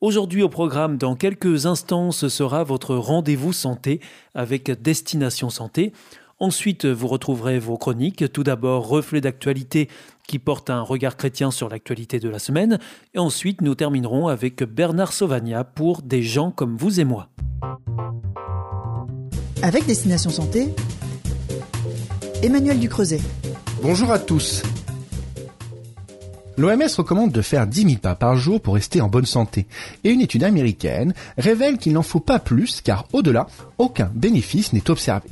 Aujourd'hui au programme, dans quelques instants, ce sera votre rendez-vous santé avec Destination Santé. Ensuite, vous retrouverez vos chroniques. Tout d'abord, reflet d'actualité qui porte un regard chrétien sur l'actualité de la semaine. Et ensuite, nous terminerons avec Bernard Sauvagna pour Des gens comme vous et moi. Avec Destination Santé, Emmanuel Ducreuset. Bonjour à tous. L'OMS recommande de faire 10 000 pas par jour pour rester en bonne santé. Et une étude américaine révèle qu'il n'en faut pas plus car au-delà, aucun bénéfice n'est observé.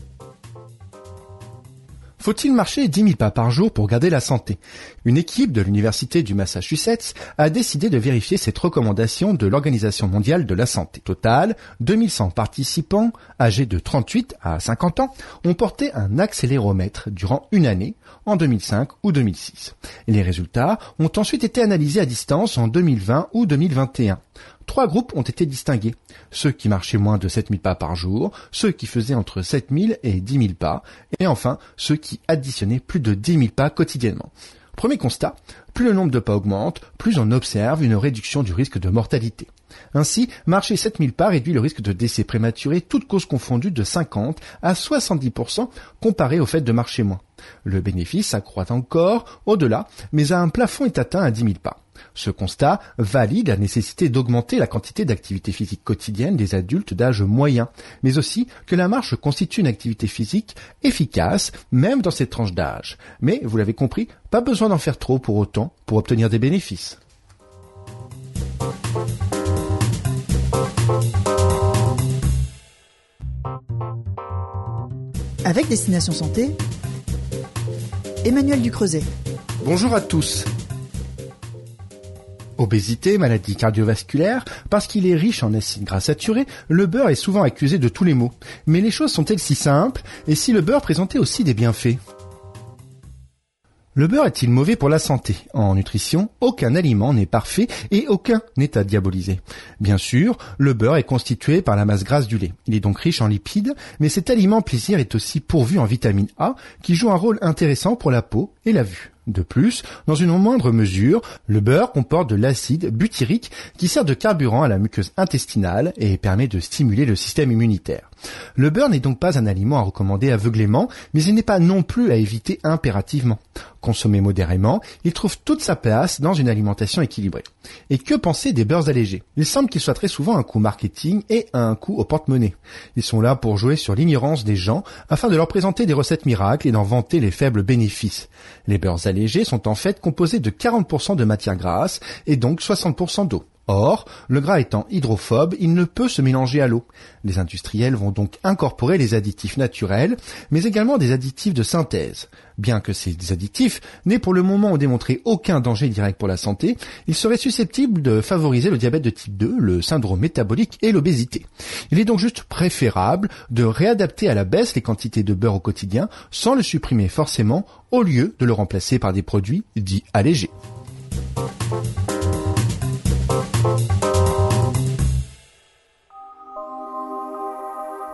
Faut-il marcher 10 000 pas par jour pour garder la santé? Une équipe de l'Université du Massachusetts a décidé de vérifier cette recommandation de l'Organisation mondiale de la santé. Total, 2100 participants, âgés de 38 à 50 ans, ont porté un accéléromètre durant une année, en 2005 ou 2006. Les résultats ont ensuite été analysés à distance en 2020 ou 2021 trois groupes ont été distingués. Ceux qui marchaient moins de 7000 pas par jour, ceux qui faisaient entre 7000 et 10 000 pas, et enfin ceux qui additionnaient plus de 10 000 pas quotidiennement. Premier constat, plus le nombre de pas augmente, plus on observe une réduction du risque de mortalité. Ainsi, marcher 7000 pas réduit le risque de décès prématuré, toutes causes confondues, de 50 à 70% comparé au fait de marcher moins. Le bénéfice accroît encore au-delà, mais un plafond est atteint à 10 000 pas. Ce constat valide la nécessité d'augmenter la quantité d'activité physique quotidienne des adultes d'âge moyen, mais aussi que la marche constitue une activité physique efficace même dans cette tranche d'âge. Mais, vous l'avez compris, pas besoin d'en faire trop pour autant pour obtenir des bénéfices. Avec Destination Santé, Emmanuel Ducreuset. Bonjour à tous. Obésité, maladie cardiovasculaire, parce qu'il est riche en acides gras saturés, le beurre est souvent accusé de tous les maux. Mais les choses sont-elles si simples Et si le beurre présentait aussi des bienfaits? Le beurre est-il mauvais pour la santé? En nutrition, aucun aliment n'est parfait et aucun n'est à diaboliser. Bien sûr, le beurre est constitué par la masse grasse du lait. Il est donc riche en lipides, mais cet aliment plaisir est aussi pourvu en vitamine A qui joue un rôle intéressant pour la peau et la vue. De plus, dans une moindre mesure, le beurre comporte de l'acide butyrique qui sert de carburant à la muqueuse intestinale et permet de stimuler le système immunitaire. Le beurre n'est donc pas un aliment à recommander aveuglément, mais il n'est pas non plus à éviter impérativement. Consommé modérément, il trouve toute sa place dans une alimentation équilibrée. Et que penser des beurres allégés? Il semble qu'ils soient très souvent un coût marketing et un coût au porte-monnaie. Ils sont là pour jouer sur l'ignorance des gens afin de leur présenter des recettes miracles et d'en vanter les faibles bénéfices. Les beurres allégés sont en fait composés de 40% de matière grasse et donc 60% d'eau. Or, le gras étant hydrophobe, il ne peut se mélanger à l'eau. Les industriels vont donc incorporer les additifs naturels, mais également des additifs de synthèse. Bien que ces additifs n'aient pour le moment démontré aucun danger direct pour la santé, ils seraient susceptibles de favoriser le diabète de type 2, le syndrome métabolique et l'obésité. Il est donc juste préférable de réadapter à la baisse les quantités de beurre au quotidien sans le supprimer forcément au lieu de le remplacer par des produits dits allégés.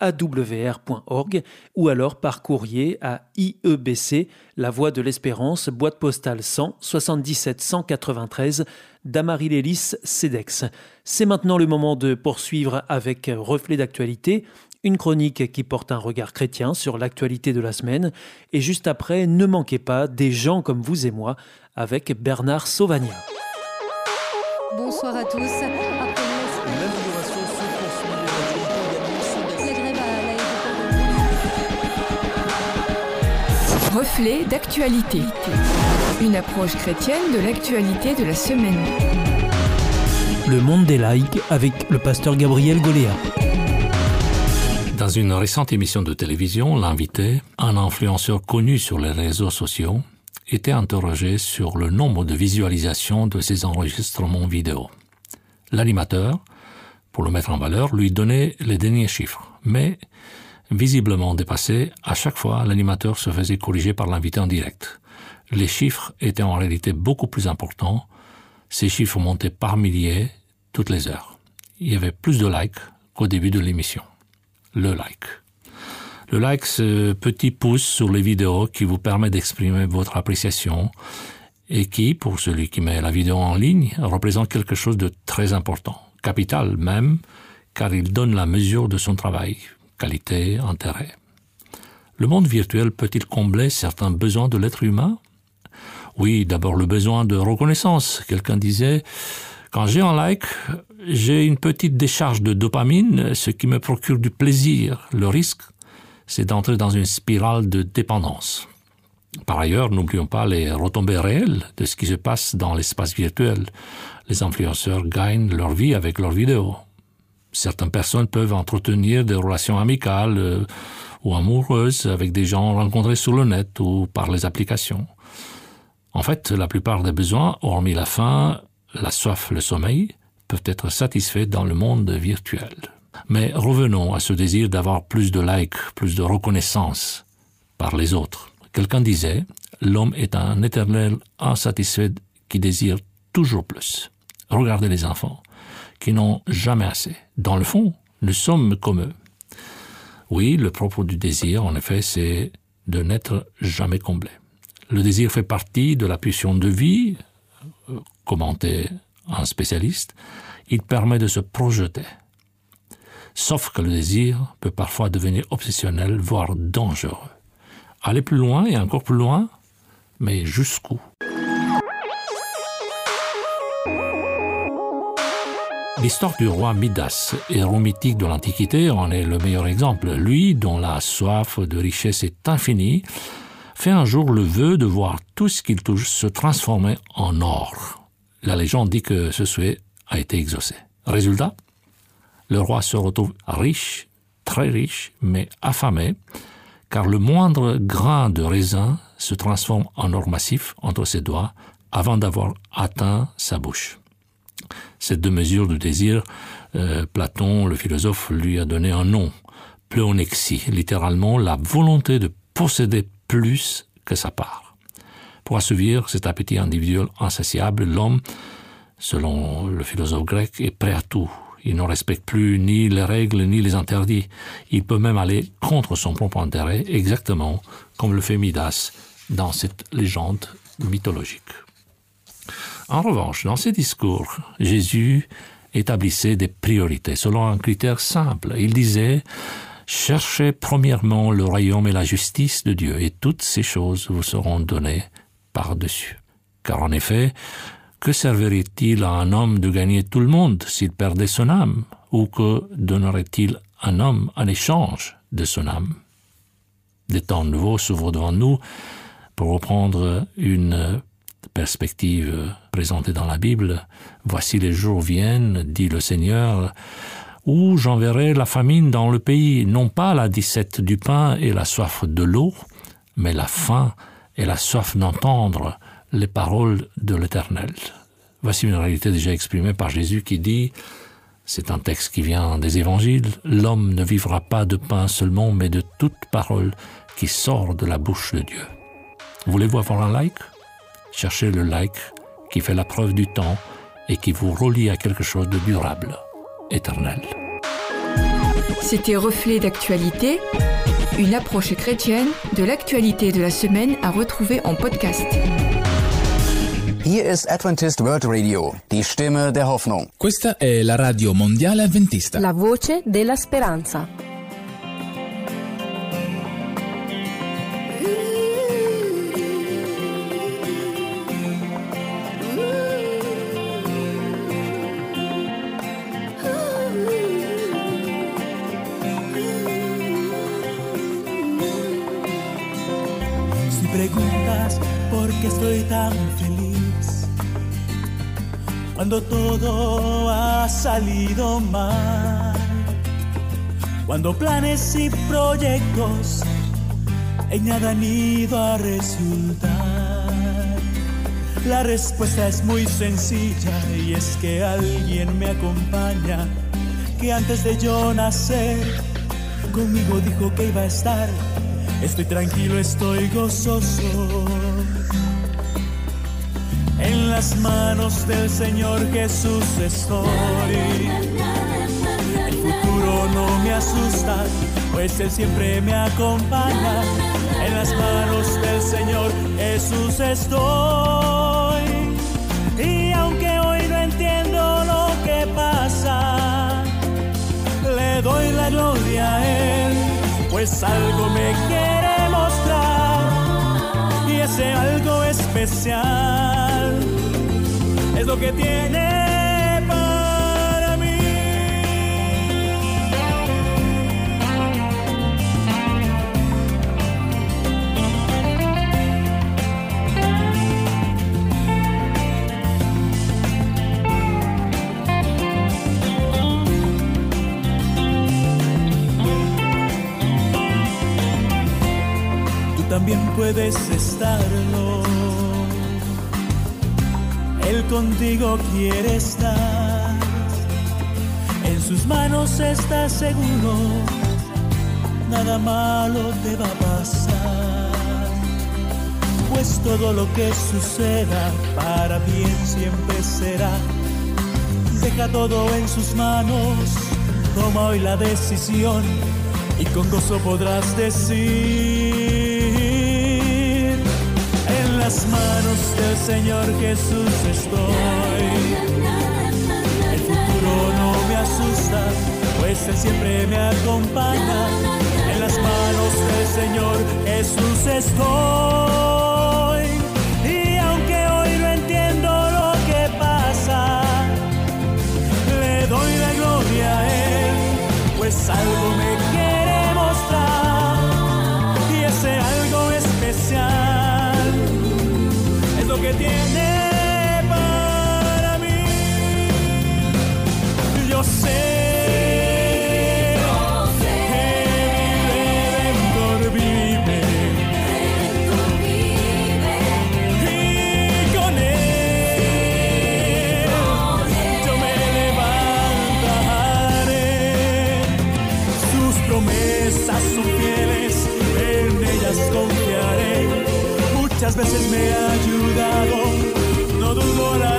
awr.org ou alors par courrier à IEBC, La Voie de l'Espérance, boîte postale 100 77 193 Damary-Lélis, CEDEX. C'est maintenant le moment de poursuivre avec Reflet d'actualité, une chronique qui porte un regard chrétien sur l'actualité de la semaine. Et juste après, ne manquez pas des gens comme vous et moi avec Bernard Sauvagna. Bonsoir à tous. Reflet d'actualité. Une approche chrétienne de l'actualité de la semaine. Le monde des likes avec le pasteur Gabriel Goléa. Dans une récente émission de télévision, l'invité, un influenceur connu sur les réseaux sociaux, était interrogé sur le nombre de visualisations de ses enregistrements vidéo. L'animateur, pour le mettre en valeur, lui donnait les derniers chiffres, mais visiblement dépassé, à chaque fois l'animateur se faisait corriger par l'invité en direct. Les chiffres étaient en réalité beaucoup plus importants, ces chiffres montaient par milliers toutes les heures. Il y avait plus de likes qu'au début de l'émission le like. Le like, ce petit pouce sur les vidéos qui vous permet d'exprimer votre appréciation et qui, pour celui qui met la vidéo en ligne, représente quelque chose de très important, capital même, car il donne la mesure de son travail, qualité, intérêt. Le monde virtuel peut-il combler certains besoins de l'être humain? Oui, d'abord le besoin de reconnaissance. Quelqu'un disait, quand j'ai un like, j'ai une petite décharge de dopamine, ce qui me procure du plaisir. Le risque, c'est d'entrer dans une spirale de dépendance. Par ailleurs, n'oublions pas les retombées réelles de ce qui se passe dans l'espace virtuel. Les influenceurs gagnent leur vie avec leurs vidéos. Certaines personnes peuvent entretenir des relations amicales euh, ou amoureuses avec des gens rencontrés sur le net ou par les applications. En fait, la plupart des besoins, hormis la faim, la soif, le sommeil, peuvent être satisfaits dans le monde virtuel. Mais revenons à ce désir d'avoir plus de likes, plus de reconnaissance par les autres. Quelqu'un disait, l'homme est un éternel insatisfait qui désire toujours plus. Regardez les enfants, qui n'ont jamais assez. Dans le fond, nous sommes comme eux. Oui, le propre du désir, en effet, c'est de n'être jamais comblé. Le désir fait partie de la pulsion de vie, euh, commenté un spécialiste, il permet de se projeter. Sauf que le désir peut parfois devenir obsessionnel, voire dangereux. Aller plus loin et encore plus loin, mais jusqu'où? L'histoire du roi Midas, héros mythique de l'Antiquité, en est le meilleur exemple. Lui, dont la soif de richesse est infinie, fait un jour le vœu de voir tout ce qu'il touche se transformer en or la légende dit que ce souhait a été exaucé. Résultat, le roi se retrouve riche, très riche, mais affamé, car le moindre grain de raisin se transforme en or massif entre ses doigts avant d'avoir atteint sa bouche. Cette deux mesures de désir, euh, Platon, le philosophe, lui a donné un nom, pléonexie, littéralement la volonté de posséder plus que sa part. Pour assouvir cet appétit individuel insatiable, l'homme, selon le philosophe grec, est prêt à tout. Il ne respecte plus ni les règles ni les interdits. Il peut même aller contre son propre intérêt, exactement comme le fait Midas dans cette légende mythologique. En revanche, dans ses discours, Jésus établissait des priorités selon un critère simple. Il disait Cherchez premièrement le royaume et la justice de Dieu, et toutes ces choses vous seront données par-dessus. Car en effet, que servirait-il à un homme de gagner tout le monde s'il perdait son âme? Ou que donnerait-il un homme en échange de son âme? Des temps nouveaux s'ouvrent devant nous. Pour reprendre une perspective présentée dans la Bible, Voici les jours viennent, dit le Seigneur, où j'enverrai la famine dans le pays, non pas la dissette du pain et la soif de l'eau, mais la faim et la soif d'entendre les paroles de l'Éternel. Voici une réalité déjà exprimée par Jésus qui dit C'est un texte qui vient des évangiles. L'homme ne vivra pas de pain seulement, mais de toute parole qui sort de la bouche de Dieu. Voulez-vous avoir un like? Cherchez le like qui fait la preuve du temps et qui vous relie à quelque chose de durable, éternel. C'était Reflet d'actualité, une approche chrétienne de l'actualité de la semaine à retrouver en podcast. Hier ist Adventist World Radio, die Stimme der Hoffnung. Questa è la radio mondiale avventista. La voce della speranza. Cuando todo ha salido mal, cuando planes y proyectos en nada han ido a resultar. La respuesta es muy sencilla y es que alguien me acompaña, que antes de yo nacer conmigo dijo que iba a estar. Estoy tranquilo, estoy gozoso. Las manos del Señor Jesús estoy. El futuro no me asusta, pues Él siempre me acompaña. En las manos del Señor Jesús estoy. Y aunque hoy no entiendo lo que pasa, le doy la gloria a Él, pues algo me quiere mostrar. Y ese algo especial es que tiene contigo quiere estar. En sus manos estás seguro. Nada malo te va a pasar. Pues todo lo que suceda para bien siempre será. Deja todo en sus manos. Toma hoy la decisión y con gozo podrás decir las manos del Señor Jesús estoy. El futuro no me asusta, pues Él siempre me acompaña. En las manos del Señor Jesús estoy. Y aunque hoy no entiendo lo que pasa, le doy la gloria a Él, pues algo me quiere mostrar. Y ese algo especial tiene para mí. Yo sé. Veces me ha ayudado, no dudo la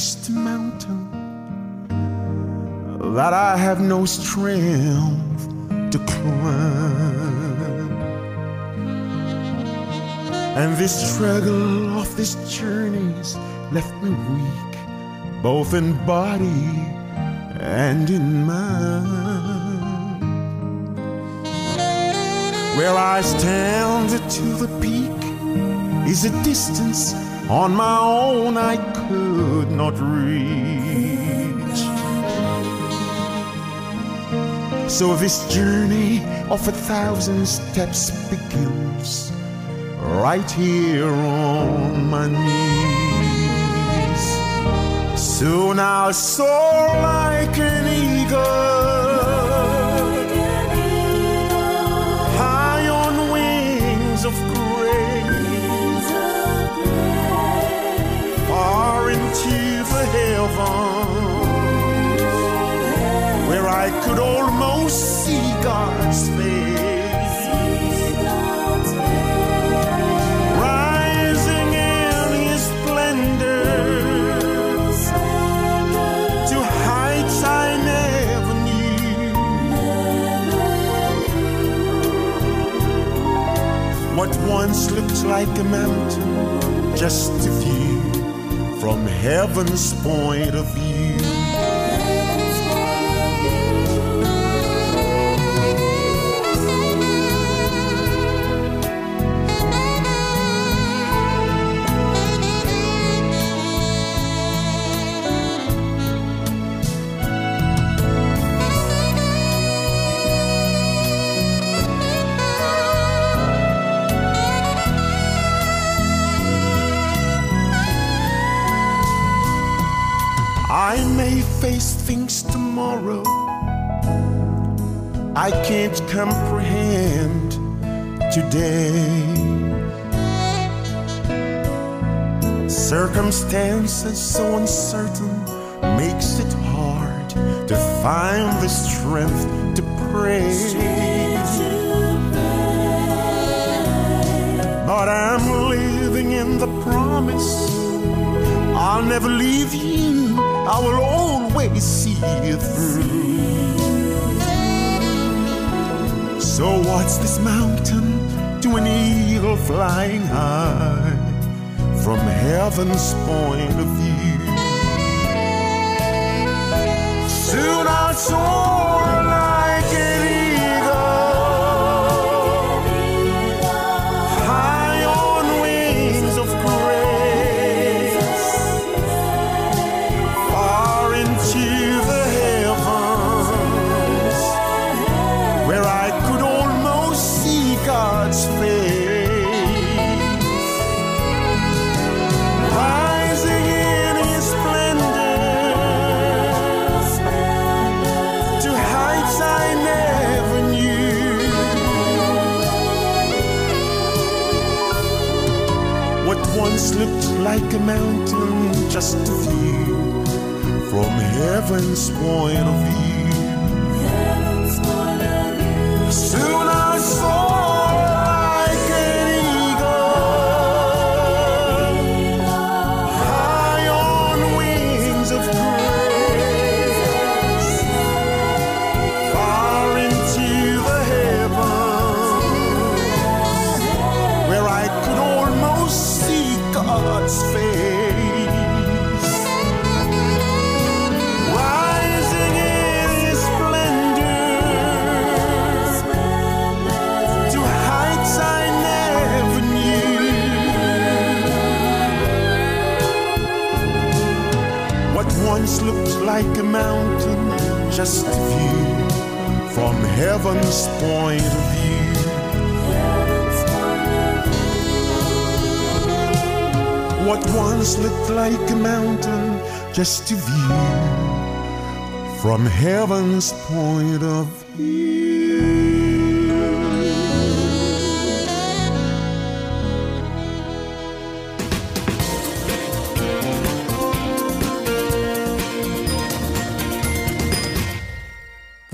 a mountain that I have no strength to climb. And this struggle of this journey's left me weak, both in body and in mind. Where I stand to the peak is a distance on my own I could not reach. So this journey of a thousand steps begins right here on my knees. Soon I'll soar like an eagle, Could almost see God's face. Rising in His splendor to heights I never knew. What once looked like a mountain, just a view from heaven's point of view. I can't comprehend today. Circumstances so uncertain makes it hard to find the strength to pray. But I'm living in the promise I'll never leave you. I will always see you through. So what's this mountain to an eagle flying high from heaven's point of view? Soon I'll soar heaven's point of view. Just view from heaven's point of view. What once looked like a mountain, just a view from heaven's point of view.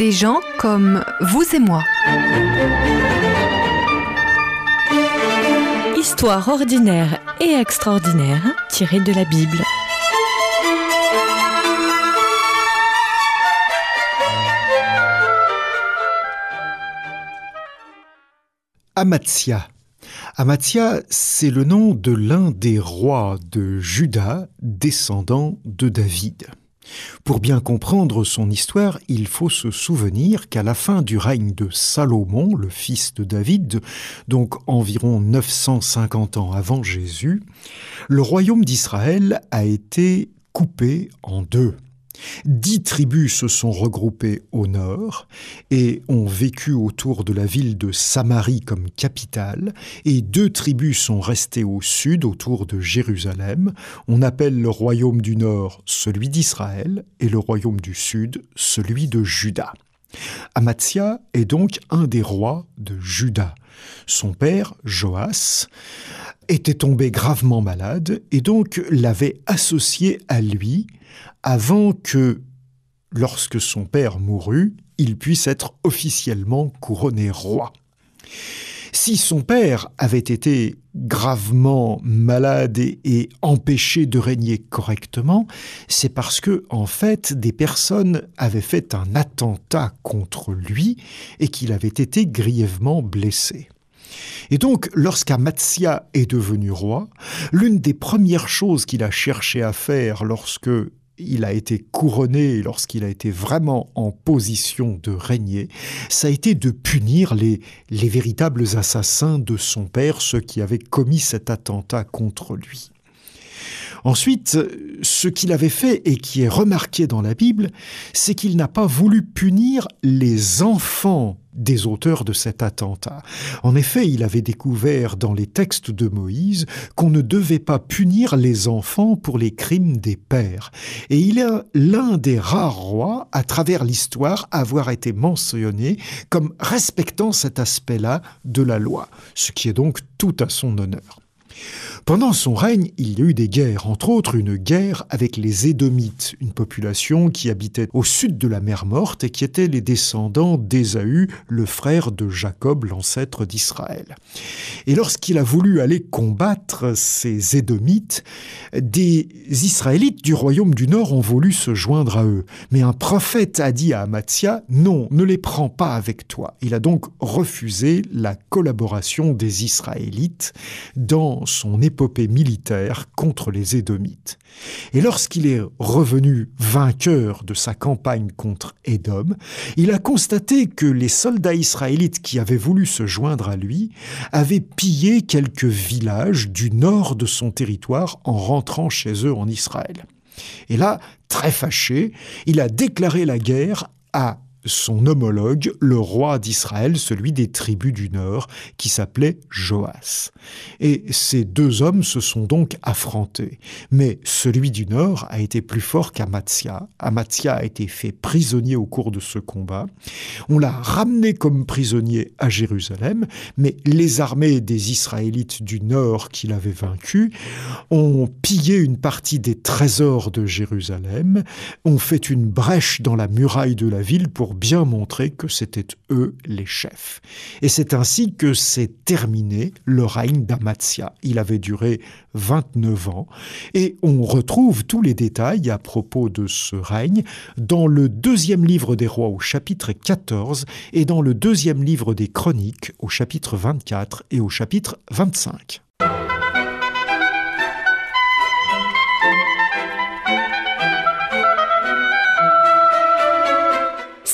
Des gens comme vous et moi. Histoire ordinaire et extraordinaire tirée de la Bible. Amatia. Amatia, c'est le nom de l'un des rois de Juda, descendant de David. Pour bien comprendre son histoire, il faut se souvenir qu'à la fin du règne de Salomon, le fils de David, donc environ 950 ans avant Jésus, le royaume d'Israël a été coupé en deux. Dix tribus se sont regroupées au nord et ont vécu autour de la ville de Samarie comme capitale, et deux tribus sont restées au sud autour de Jérusalem. On appelle le royaume du nord celui d'Israël et le royaume du sud celui de Juda. Amatia est donc un des rois de Juda. Son père, Joas, était tombé gravement malade et donc l'avait associé à lui avant que, lorsque son père mourut, il puisse être officiellement couronné roi. Si son père avait été gravement malade et, empêché de régner correctement, c'est parce que, en fait, des personnes avaient fait un attentat contre lui et qu'il avait été grièvement blessé. Et donc, lorsqu'Amatia est devenu roi, l'une des premières choses qu'il a cherché à faire lorsque il a été couronné lorsqu'il a été vraiment en position de régner, ça a été de punir les, les véritables assassins de son père, ceux qui avaient commis cet attentat contre lui. Ensuite, ce qu'il avait fait et qui est remarqué dans la Bible, c'est qu'il n'a pas voulu punir les enfants des auteurs de cet attentat. En effet, il avait découvert dans les textes de Moïse qu'on ne devait pas punir les enfants pour les crimes des pères. Et il est l'un des rares rois, à travers l'histoire, à avoir été mentionné comme respectant cet aspect-là de la loi, ce qui est donc tout à son honneur. Pendant son règne, il y a eu des guerres, entre autres une guerre avec les Édomites, une population qui habitait au sud de la mer Morte et qui étaient les descendants d'Ésaü, le frère de Jacob, l'ancêtre d'Israël. Et lorsqu'il a voulu aller combattre ces Édomites, des Israélites du royaume du Nord ont voulu se joindre à eux. Mais un prophète a dit à Amatia, non, ne les prends pas avec toi. Il a donc refusé la collaboration des Israélites dans son épopée militaire contre les Édomites. Et lorsqu'il est revenu vainqueur de sa campagne contre Édom, il a constaté que les soldats israélites qui avaient voulu se joindre à lui avaient pillé quelques villages du nord de son territoire en rentrant chez eux en Israël. Et là, très fâché, il a déclaré la guerre à son homologue, le roi d'Israël, celui des tribus du Nord, qui s'appelait Joas. Et ces deux hommes se sont donc affrontés. Mais celui du Nord a été plus fort qu'Amatia. Amatia a été fait prisonnier au cours de ce combat. On l'a ramené comme prisonnier à Jérusalem, mais les armées des Israélites du Nord qui l'avaient vaincu ont pillé une partie des trésors de Jérusalem, ont fait une brèche dans la muraille de la ville pour bien montrer que c'était eux les chefs. Et c'est ainsi que s'est terminé le règne d'Amatia. Il avait duré 29 ans et on retrouve tous les détails à propos de ce règne dans le deuxième livre des rois au chapitre 14 et dans le deuxième livre des chroniques au chapitre 24 et au chapitre 25.